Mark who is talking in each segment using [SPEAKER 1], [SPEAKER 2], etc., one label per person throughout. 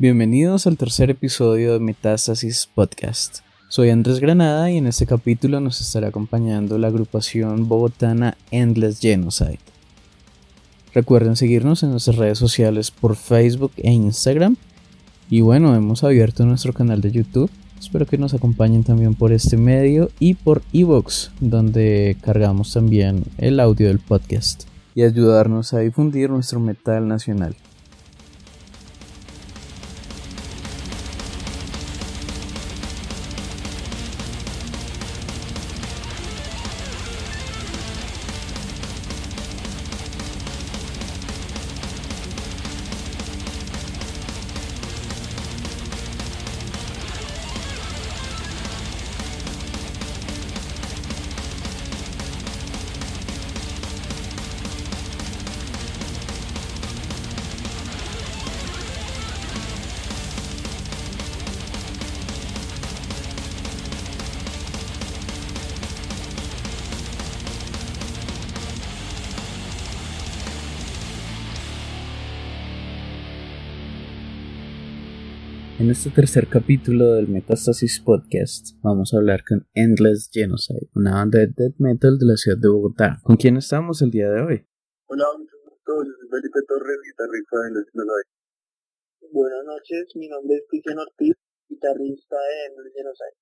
[SPEAKER 1] Bienvenidos al tercer episodio de Metástasis Podcast. Soy Andrés Granada y en este capítulo nos estará acompañando la agrupación bogotana Endless Genocide. Recuerden seguirnos en nuestras redes sociales por Facebook e Instagram. Y bueno, hemos abierto nuestro canal de YouTube. Espero que nos acompañen también por este medio y por Evox, donde cargamos también el audio del podcast y ayudarnos a difundir nuestro metal nacional. En este tercer capítulo del Metastasis Podcast vamos a hablar con Endless Genocide, una banda de death metal de la ciudad de Bogotá. ¿Con quién estamos el día de hoy?
[SPEAKER 2] Hola, mucho gusto, yo soy Felipe Torres, guitarrista de Endless Genocide.
[SPEAKER 3] Buenas noches, mi nombre es Cristian Ortiz, guitarrista de Endless Genocide.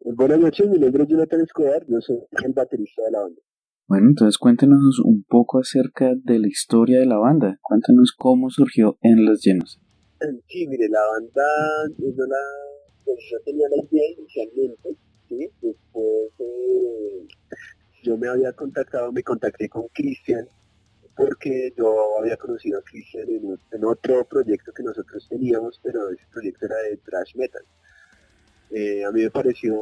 [SPEAKER 2] Pues buenas noches, mi nombre es Jonathan Escobar, yo soy el baterista de la banda.
[SPEAKER 1] Bueno, entonces cuéntenos un poco acerca de la historia de la banda. Cuéntanos cómo surgió Endless Genocide.
[SPEAKER 2] Sí, mire, la banda, yo, la, pues yo tenía la idea inicialmente, ¿sí? Después eh, yo me había contactado, me contacté con Cristian, porque yo había conocido a Cristian en, otro proyecto que nosotros teníamos, pero ese proyecto era de thrash metal. Eh, a mí me pareció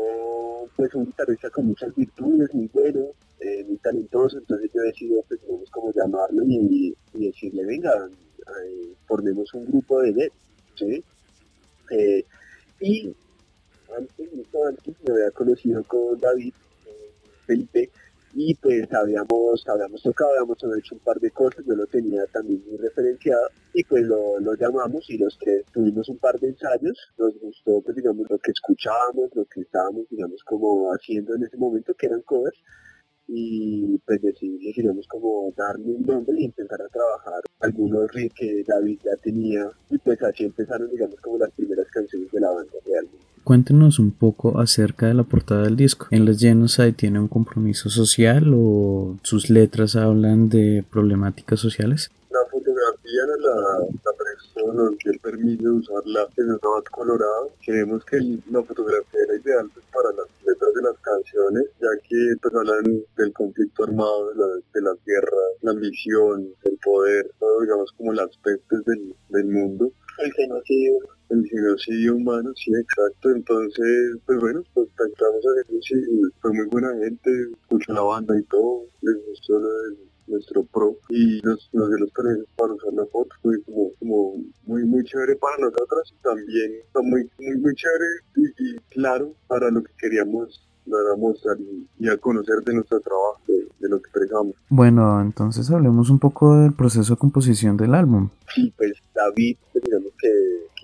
[SPEAKER 2] pues un guitarrista con muchas virtudes, muy bueno, eh, muy talentoso, entonces yo decidí pues como llamarlo y decirle, venga, eh, un grupo de dead, ¿sí? Eh, y antes, mucho antes, me había conocido con David, Felipe, y pues habíamos, habíamos tocado, habíamos hecho un par de cosas, yo lo tenía también muy referenciado, y pues lo, lo llamamos y los tres tuvimos un par de ensayos, nos gustó pues digamos lo que escuchábamos, lo que estábamos digamos como haciendo en ese momento, que eran covers, y pues decidimos como darle un nombre y empezar a trabajar algunos riffs que David ya tenía y pues así empezaron digamos como las primeras canciones de la banda realmente.
[SPEAKER 1] Cuéntenos un poco acerca de la portada del disco. ¿En Les Genocide tiene un compromiso social o sus letras hablan de problemáticas sociales?
[SPEAKER 2] La fotografía la, la nos dio el permiso de usarla en el más colorado. Creemos que la fotografía era ideal pues, para las letras de las canciones, ya que pues, hablan del conflicto armado, de la, de la guerra, la ambición, el poder, todo digamos como las pestes del, del mundo.
[SPEAKER 3] El genocidio
[SPEAKER 2] el genocidio humano, sí, exacto. Entonces, pues bueno, pues entramos a eso y fue muy buena gente, escuchó la banda y todo, les gustó lo del nuestro pro y nos, nos dio los permisos para usar la foto fue como, como muy muy chévere para nosotros y también muy muy muy chévere y, claro para lo que queríamos dar a mostrar y, a conocer de nuestro trabajo, de, lo que entregamos.
[SPEAKER 1] Bueno, entonces hablemos un poco del proceso de composición del álbum.
[SPEAKER 2] Sí, pues David, digamos que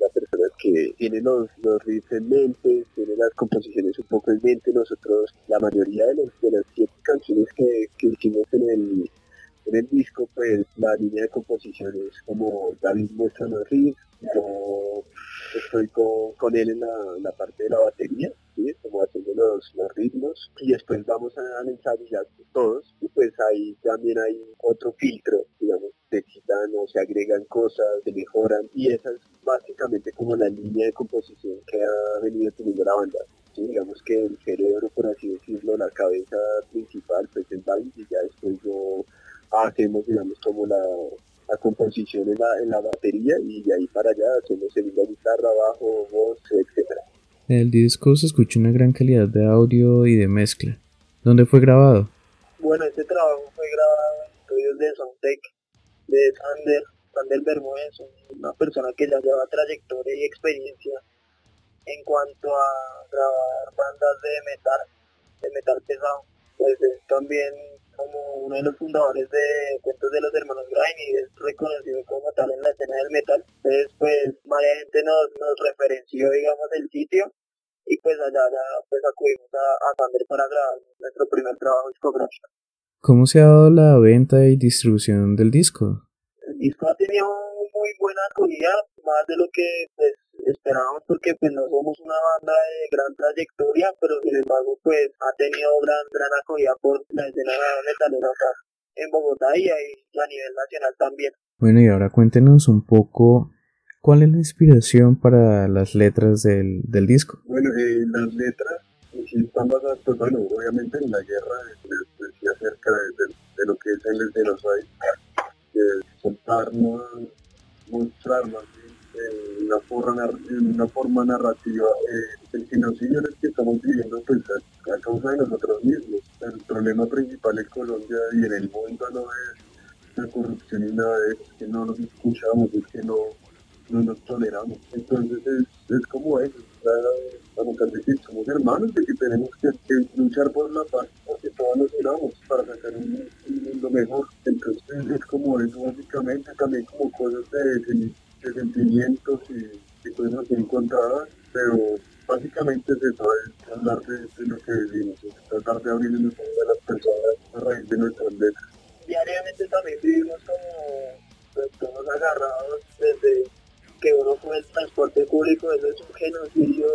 [SPEAKER 2] la persona que tienen los, los riffs en mente, tienen las composiciones un poco en mente. Nosotros, la mayoría de, los, de las siete canciones que, que hicimos en el, en el disco, pues la línea de composición es como David muestra los riffs, yo estoy con, él en la, parte de la batería, ¿sí? como haciendo los, ritmos, y después vamos a, a ensayar todos, y pues ahí también hay otro filtro, digamos, se quitan o se agregan cosas, se mejoran, y esa es básicamente como la línea de composición que ha venido teniendo la banda. ¿sí? Digamos que el cerebro, por así decirlo, la cabeza principal, pues el David, y ya después yo hacemos, digamos, como la, la composición en la, en la batería y de ahí para allá hacemos en la guitarra, bajo, voz, etcétera.
[SPEAKER 1] En el disco se escucha una gran calidad de audio y de mezcla. ¿Dónde fue grabado?
[SPEAKER 3] Bueno, este trabajo fue grabado en estudios de Soundtech de Sander, Sander Bermúdez, una persona que ya lleva trayectoria y experiencia en cuanto a grabar bandas de metal, de metal pesado. Pues es también como uno de los fundadores de Cuentos de los Hermanos Grimm y es reconocido como tal en la escena del metal. Entonces, pues, varias gente nos, nos referenció, digamos, el sitio y pues allá ya pues acudimos a, a Sander para grabar nuestro primer trabajo discográfico.
[SPEAKER 1] ¿Cómo se ha dado la venta y distribución del disco?
[SPEAKER 3] El disco ha tenido muy buena acogida, más de lo que pues, esperábamos porque pues no somos una banda de gran trayectoria, pero sin embargo pues ha tenido gran gran acogida por la escena metalera acá en Bogotá y ahí a nivel nacional también.
[SPEAKER 1] Bueno, y ahora cuéntenos un poco cuál es la inspiración para las letras del, del disco.
[SPEAKER 2] Bueno, eh, las letras sí están basadas, pues bueno, obviamente en la guerra, les decía acerca de, de, de, lo que es el genocidio, de soltarnos, mostrarnos en una forma, una forma narrativa eh, el genocidio en el que estamos viviendo pues a, a, causa de nosotros mismos. El problema principal en Colombia y en el mundo no es la corrupción y nada es que no nos escuchamos, es que no, no nos toleramos. Entonces es, es como eso, vamos a decir, somos hermanos de que tenemos que, que, luchar por la paz, porque todos nos unamos para sacar un, un mundo mejor. Entonces es como eso básicamente, también como cosas de, de de sentimientos y, y cosas encontradas, pero básicamente es eso, es hablar de, de lo que vivimos, tratar de abrir los ojos de las personas a raíz de nuestras letras.
[SPEAKER 3] Diariamente también vivimos como pues, todos agarrados desde que uno fue el transporte público, eso es un genocidio,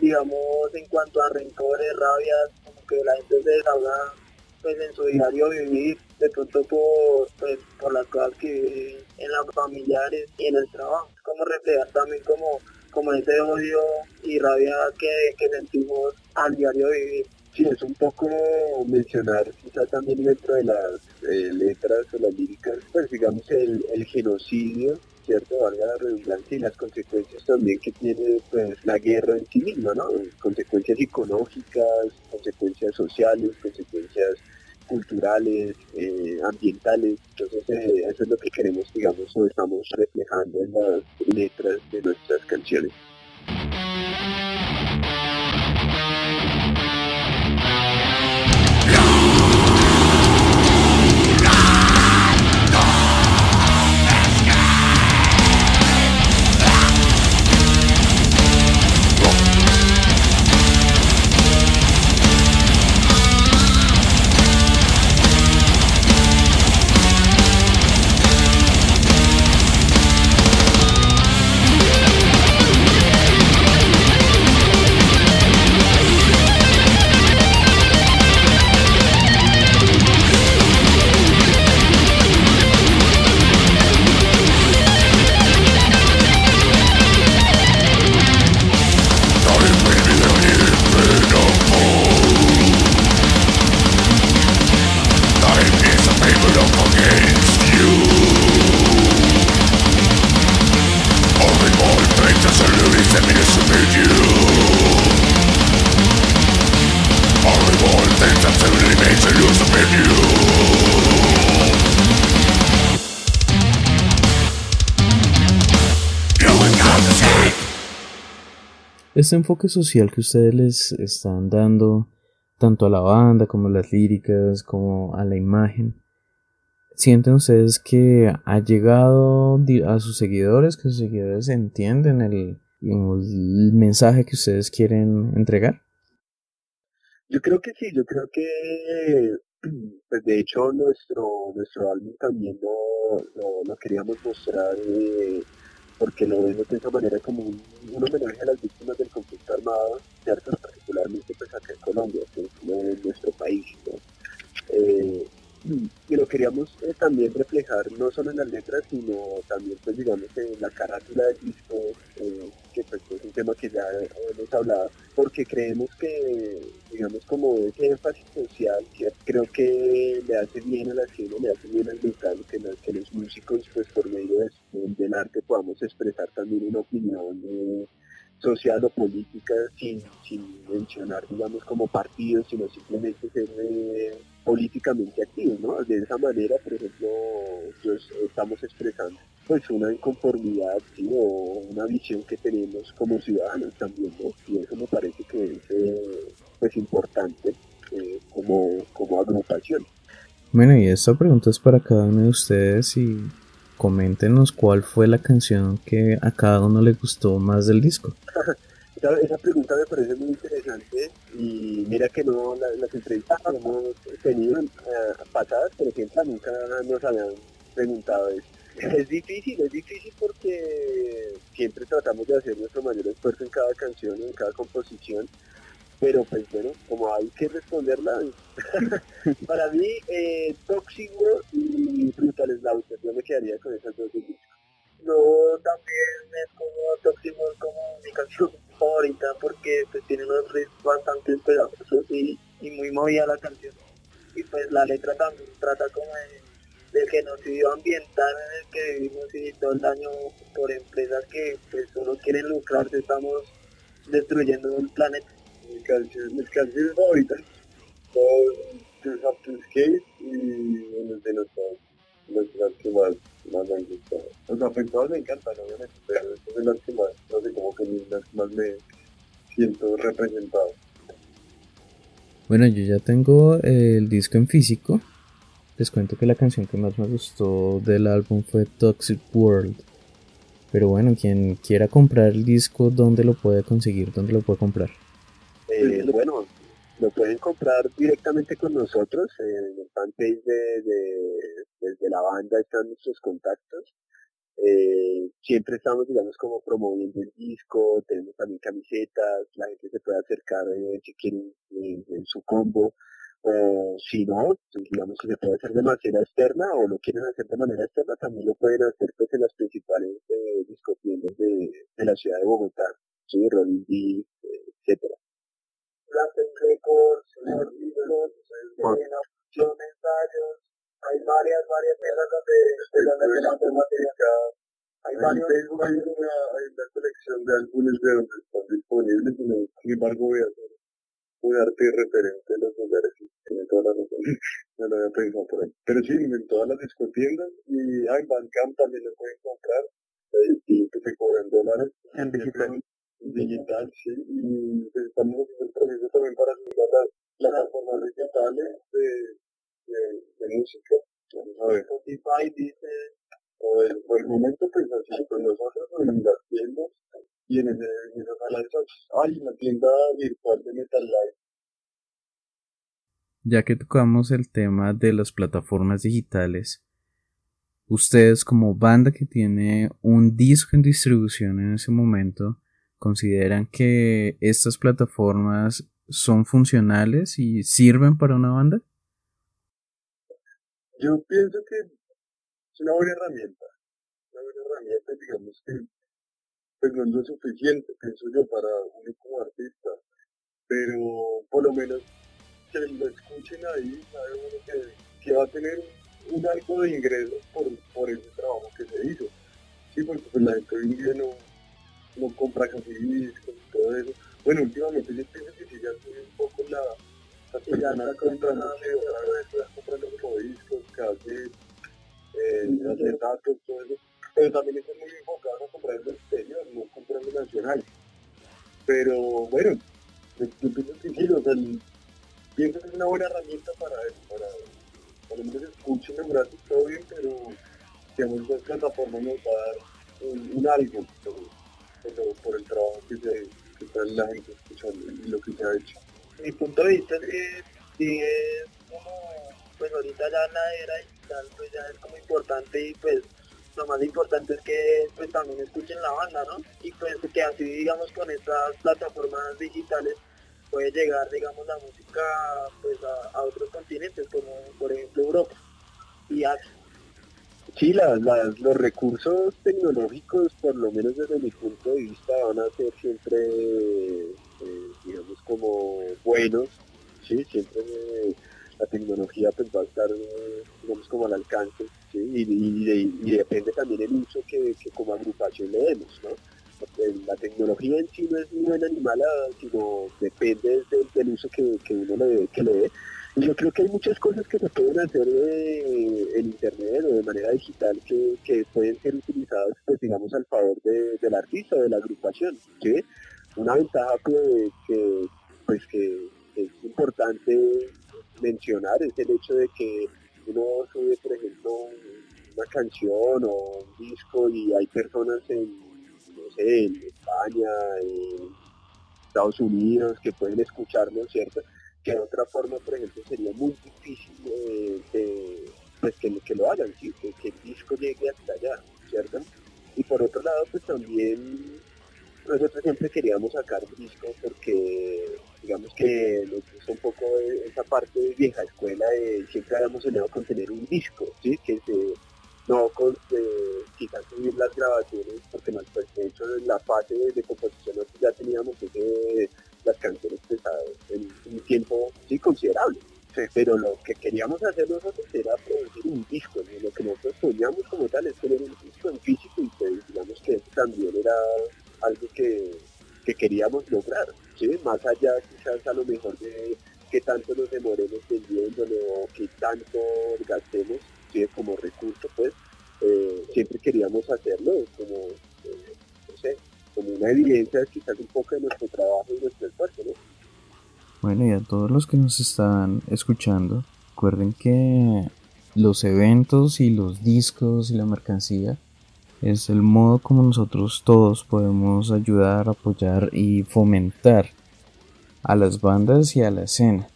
[SPEAKER 3] digamos, en cuanto a rencores, rabias, como que la gente se desahoga pues en su diario vivir, de pronto por, pues, por las cosas que viven en las familiares y en el trabajo. Como reflejar también como, como ese odio y rabia que, que sentimos al diario vivir.
[SPEAKER 2] Sí, es un poco mencionar quizá también dentro de las eh, letras o las líricas, pues digamos el, el genocidio ¿cierto? Valga la redundancia y las consecuencias también que tiene pues la guerra en sí misma, ¿no? Consecuencias psicológicas, consecuencias sociales, consecuencias culturales, eh, ambientales. Entonces eh, eso es lo que queremos, digamos, o estamos reflejando en las letras de nuestras canciones.
[SPEAKER 1] Este enfoque social que ustedes les están dando, tanto a la banda como a las líricas, como a la imagen, ¿sienten ustedes que ha llegado a sus seguidores, que sus seguidores entienden el, mensaje que ustedes quieren entregar?
[SPEAKER 2] Yo creo que sí, yo creo que pues de hecho nuestro nuestro álbum también lo, lo, queríamos mostrar eh, porque lo vemos de esa manera como un, homenaje a las víctimas del conflicto armado, ¿cierto? particularmente pues acá en Colombia, que es nuestro país. ¿no? Eh, y lo queríamos eh, también reflejar no solo en las letras, sino también, pues digamos, en la carátula del disco, eh, que pues es un tema que ya hemos hablado, porque creemos que, digamos, como ese énfasis social, que creo que le hace bien a la escena, le hace bien al metal, que, que los músicos, pues por medio del arte podamos expresar también una opinión social o política sin, sin mencionar, digamos, como partidos, sino simplemente ser eh, políticamente activos, ¿no? De esa manera, por ejemplo, pues, estamos expresando pues una inconformidad o una visión que tenemos como ciudadanos también, ¿no? Y eso me parece que es eh, pues importante eh, como, como agrupación.
[SPEAKER 1] Bueno, y esta pregunta es para cada uno de ustedes y coméntenos cuál fue la canción que a cada uno le gustó más del disco.
[SPEAKER 2] esa, pregunta me parece muy interesante y mira que no las entrevistas que hemos tenido eh, pasadas, por ejemplo, nunca nos habían preguntado eso. Es difícil, es difícil porque siempre tratamos de hacer nuestro mayor esfuerzo en cada canción, en cada composición pero pues bueno, como hay que responderla, para mí eh, Tóxico y Brutal Slaughter, yo me quedaría con esas dos discos.
[SPEAKER 3] Yo también es como Tóxico como mi canción favorita porque pues tiene unos riffs bastante pegajosos y, y muy movida la canción. Y pues la letra también trata como de, del genocidio ambiental en el que vivimos y todo el daño por empresas que pues solo quieren lucrarse, estamos destruyendo el planeta
[SPEAKER 2] mis canciones, mis canciones favoritas son to Skate y las que más, más me han gustado. Los afectados me encantan, obviamente, pero esas son las que más, no sé, como que las que más me siento representado.
[SPEAKER 1] Bueno, yo ya tengo el disco en físico. Les cuento que la canción que más me gustó del álbum fue Toxic World. Pero bueno, quien quiera comprar el disco, ¿dónde lo puede conseguir? ¿Dónde lo puede comprar?
[SPEAKER 2] Eh, bueno, lo pueden comprar directamente con nosotros en el fanpage de, de, la banda están nuestros contactos. Eh, siempre estamos, digamos, como promoviendo el disco, tenemos también camisetas, la gente se puede acercar eh, si quieren en, su combo, o si no, pues, digamos que se puede hacer de manera externa o lo quieren hacer de manera externa, también lo pueden hacer pues en las principales eh, discotiendas de, de la ciudad de Bogotá, ¿sí? Rolling D, etcétera.
[SPEAKER 3] Latin Records, Discos, en ensayos, hay varias, varias tiendas donde, se material.
[SPEAKER 2] Hay varios. Facebook hay una, hay una colección de álbumes de donde están disponibles, sin embargo voy a hacer un arte referente de los lugares y tiene toda la razón. no lo había pensado por ahí. Pero sí, en todas las discotiendas y en Bandcamp también lo pueden encontrar. Y que se cobran dólares.
[SPEAKER 3] En digital
[SPEAKER 2] digital, sí, y pues, estamos también para ayudar las plataformas digitales de, de, de música.
[SPEAKER 3] Spotify dice...
[SPEAKER 2] O el, por el momento, pues así, con nosotros en las tiendas y en, ese, en hay una tienda virtual de Metal Life.
[SPEAKER 1] Ya que tocamos el tema de las plataformas digitales, ustedes como banda que tiene un disco en distribución en ese momento, ¿Consideran que estas plataformas son funcionales y sirven para una banda?
[SPEAKER 2] Yo pienso que es una buena herramienta. Una buena herramienta, digamos que pues no es suficiente, pienso yo, para uno como artista. Pero por lo menos que lo escuchen ahí, sabe uno que, que va a tener un algo de ingresos por, por ese trabajo que se hizo. Sí, porque pues la gente hoy no no compra casi discos y todo eso. Bueno, últimamente yo pienso que si ya sube un poco la, la ya no comprando comprando como discos, casi eh, acetatos, todo eso. Pero también es muy enfocado a comprar el exterior, no comprar en nacional. Pero bueno, yo pienso que sí, o sea, pienso que es una buena herramienta para eso, para, para lo menos escuchen en gratis todo bien, pero digamos, esa plataforma nos va a dar un, un algo por, el trabajo que, se, está la gente escuchando y lo que se ha hecho.
[SPEAKER 3] Mi punto de vista es que sí es como, pues ahorita ya la era digital pues ya es como importante y pues lo más importante es que pues también escuchen la banda, ¿no? Y pues que así digamos con estas plataformas digitales puede llegar digamos la música pues a, otros continentes como por ejemplo Europa y Asia.
[SPEAKER 2] Sí, los recursos tecnológicos, por lo menos desde mi punto de vista, van a ser siempre, eh, digamos, como buenos, ¿sí? Siempre la tecnología pues va a estar, digamos, como al alcance, y, depende también el uso que, como agrupación le demos, ¿no? la tecnología en sí no es ni buena ni mala, sino depende del, uso que, uno le, que le dé. Y yo creo que hay muchas cosas que se pueden hacer en internet o de manera digital que, pueden ser utilizadas, pues digamos, al favor del artista o de la agrupación. ¿sí? Una ventaja que, pues que es importante mencionar es el hecho de que uno sube, por ejemplo, una canción o un disco y hay personas en, no sé, en España, en Estados Unidos que pueden escucharlo, ¿cierto? De otra forma, por ejemplo, sería muy difícil eh, pues que, lo hagan, ¿sí? que, el disco llegue hasta allá, ¿cierto? Y por otro lado, pues también nosotros siempre queríamos sacar discos porque digamos que nos gusta un poco esa parte de vieja escuela de siempre habíamos soñado con tener un disco, ¿sí? que se, no con eh, quizás subir las grabaciones porque pues, de hecho en la fase de, composición nosotros ya teníamos las canciones pesadas en un tiempo sí considerable. Pero lo que queríamos hacer nosotros era producir un disco, lo que nosotros soñamos como tal es tener un disco en físico y pues, digamos que eso también era algo que, queríamos lograr, ¿sí? más allá quizás a lo mejor de que tanto nos demoremos vendiéndolo o que tanto gastemos ¿sí? como recurso, pues eh, siempre queríamos hacerlo como, eh, no sé, como una evidencia quizás un Y
[SPEAKER 1] a todos los que nos están escuchando, recuerden que los eventos y los discos y la mercancía es el modo como nosotros todos podemos ayudar, apoyar y fomentar a las bandas y a la escena.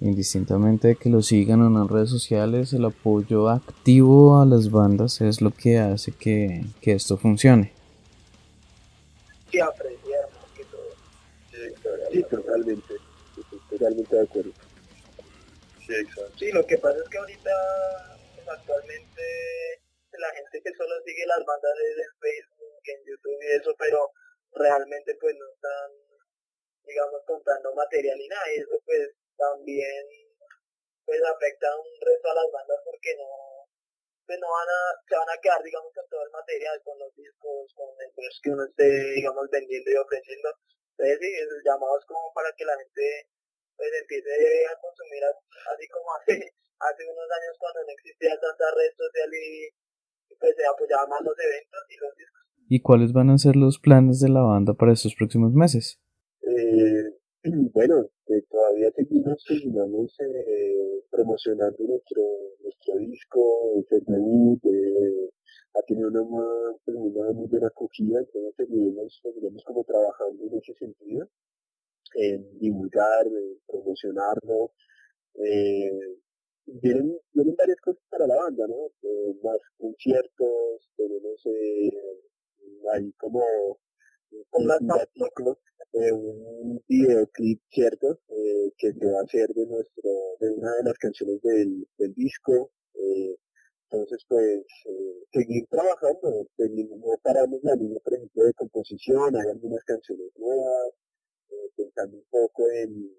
[SPEAKER 1] Indistintamente de que lo sigan o no en redes sociales, el apoyo activo a las bandas es lo que hace que, esto funcione.
[SPEAKER 3] Sí, que todo.
[SPEAKER 2] Sí, totalmente. Totalmente de acuerdo.
[SPEAKER 3] Sí, exacto. Sí, lo que pasa es que ahorita, actualmente, la gente que solo sigue las bandas en Facebook, en YouTube y eso, pero realmente pues no están, digamos, comprando material y nada, y eso pues también pues afecta un resto a las bandas porque no pues no van a, se van a quedar digamos con todo el material, con los discos, con el que uno esté digamos vendiendo y ofreciendo. Entonces sí, el llamado es como para que la gente pues empiece a consumir así como hace, hace unos años cuando no existía tanta red social y pues se apoyaba más los eventos y los discos.
[SPEAKER 1] ¿Y cuáles van a ser los planes de la banda para estos próximos meses?
[SPEAKER 2] Eh, bueno, eh, todavía seguimos, seguimos eh, promocionando nuestro nuestro disco, el debut, eh, ha tenido una, pues, una, muy buena acogida, entonces seguimos, seguimos como trabajando en ese sentido, en divulgar, en promocionarlo, eh, vienen, vienen varias cosas para la banda, ¿no? Eh, más conciertos, tenemos eh, ahí como un eh, un videoclip, ¿cierto? Eh, que se va a hacer de nuestro, de una de las canciones del, del disco. Entonces, pues, seguir trabajando, no paramos la línea, por ejemplo, de composición, hay algunas canciones nuevas, eh, pensando un poco en,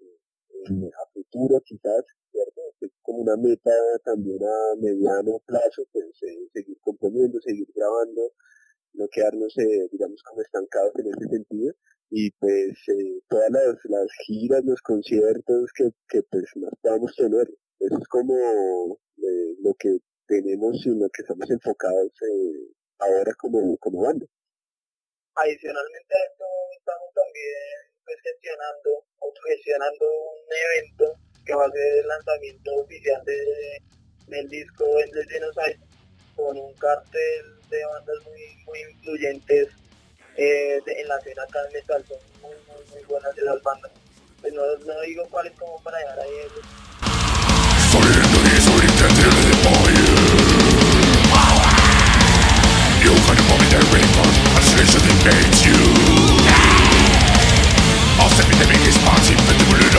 [SPEAKER 2] en a futuro quizás, ¿cierto? como una meta también a mediano plazo, pues eh, seguir componiendo, seguir grabando, no quedarnos, eh, digamos, como estancados en ese sentido. Y pues todas las, las giras, los conciertos que, que pues nos podamos tener, eso es como lo que tenemos y lo que estamos enfocados ahora como, como banda.
[SPEAKER 3] Adicionalmente a esto, estamos también gestionando, gestionando un evento que va a ser el lanzamiento oficial de, del disco Endless Genocide con un cartel de bandas muy, muy influyentes eh, en la escena acá en son muy, muy, muy buenas de las bandas. Pues no, no digo cuáles como para llegar ahí.
[SPEAKER 4] Isolation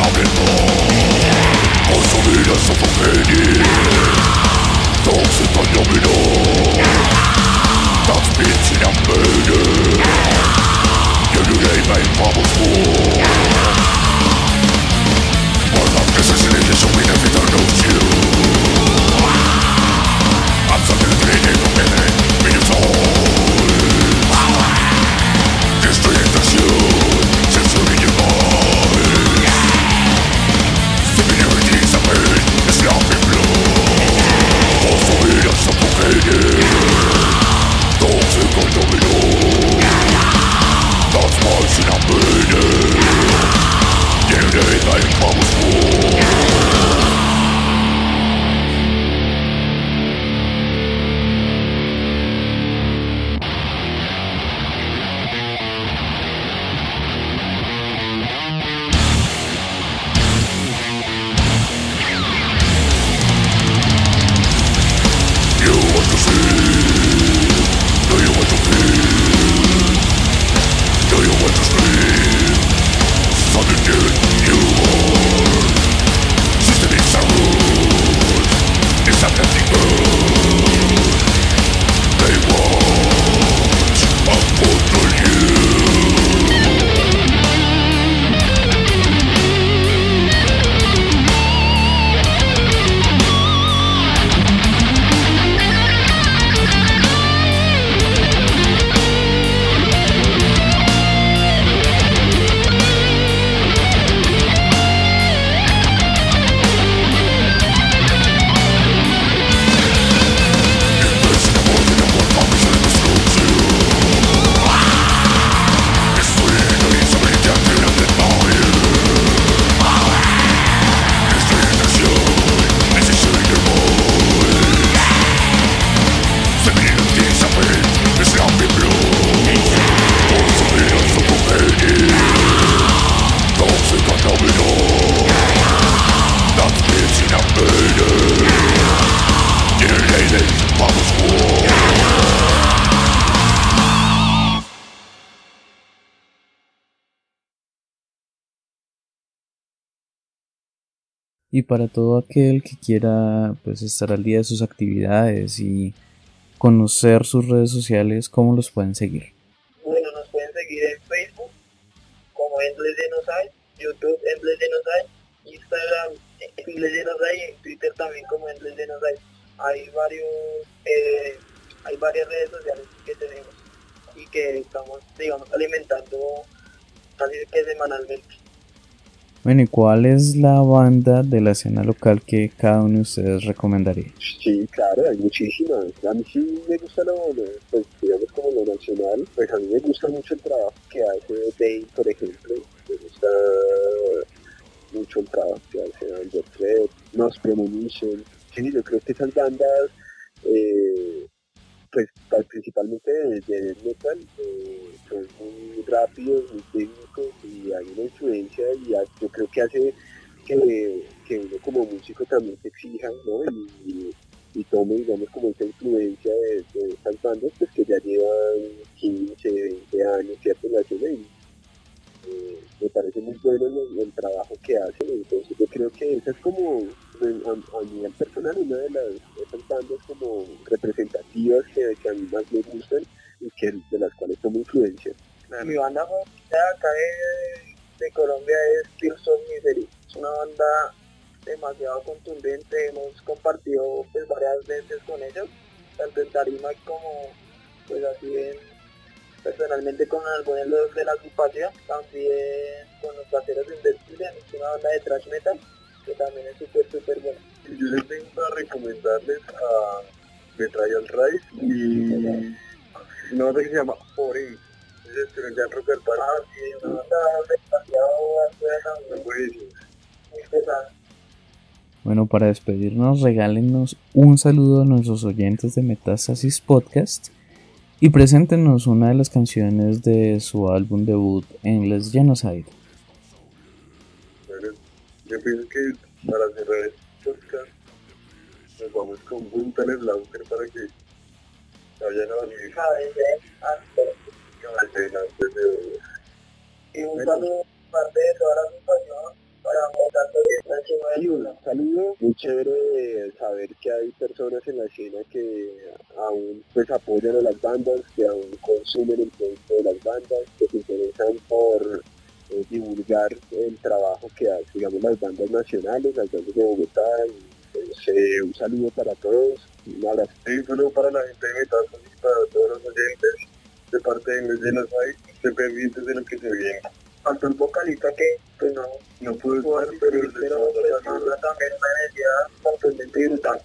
[SPEAKER 4] やめろ。遊びなさとにどうせたやめろ That's めろ
[SPEAKER 1] Y para todo aquel que quiera pues estar al día de sus actividades y conocer sus redes sociales, ¿cómo los pueden seguir?
[SPEAKER 3] Bueno, nos pueden seguir en Facebook como Endless YouTube Endless Genocide, Instagram Endless Genocide y en Twitter también como Endless. Hay varios, eh, hay varias redes sociales que tenemos y que estamos, digamos, alimentando casi que semanalmente.
[SPEAKER 1] Bueno, ¿y cuál es la banda de la escena local que cada uno de ustedes recomendaría?
[SPEAKER 2] Sí, claro, hay muchísimas. A mí sí me gusta lo, lo- pues, digamos como lo nacional, pues a mí me gusta mucho el trabajo que hace Dave, por ejemplo. Me gusta mucho el trabajo que hace Under Threat, Nos Premonition. Sí, yo creo que esas bandas, eh, pues pa- principalmente de, de metal, eh, son muy rápidos, muy técnicos y hay una influencia y yo creo que hace que, que uno como músico también se exija, ¿no? Y, y tome, digamos, como esa influencia de, de estas bandas, pues que ya llevan 15, 20 años, ¿cierto? En la y eh, me parece muy bueno el, trabajo que hacen, entonces yo creo que esa es como, en- a, a nivel personal, una de las bandas como representativas que, que a mí más me gustan y que de las cuales tomo influencia.
[SPEAKER 3] Mi banda favorita acá de, de Colombia es Tears of Misery. Es una banda demasiado contundente, hemos compartido pues, varias veces con ellos, tanto en tarima como pues así en, personalmente con algunos de los de la agrupación, también con los bateros de Invencible, es una banda de thrash metal que también es súper súper buena.
[SPEAKER 2] Yo les tengo para recomendarles a Betrayal Rise y no sé qué se llama Ore. Es experiencia en rock al parque.
[SPEAKER 3] Ah, sí, demasiado.
[SPEAKER 1] Bueno, para despedirnos, regálenos un saludo a nuestros oyentes de Metástasis Podcast y preséntenos una de las canciones de su álbum debut Endless Genocide.
[SPEAKER 2] Bueno, yo pienso que para cerrar este podcast nos vamos con el Lauker para que vayan a dormir.
[SPEAKER 3] Y un saludo parte de toda la encima
[SPEAKER 2] Y un saludo. Muy chévere saber que hay personas en la escena que aún pues apoyan a las bandas, que aún consumen el producto de las bandas, que se interesan por eh, divulgar el trabajo que hacen, digamos, las bandas nacionales, las bandas de Bogotá. Y, pues, eh, un saludo para todos, un abrazo. Sí, un saludo para la gente de Metazos y para todos los oyentes de parte de los Genocide, estén pendientes de lo que se viene.
[SPEAKER 3] Faltó el vocalista que, pues no,
[SPEAKER 2] No pude
[SPEAKER 3] pudo
[SPEAKER 2] estar, pero
[SPEAKER 3] asistir, pero pues, también merecía completamente brutal.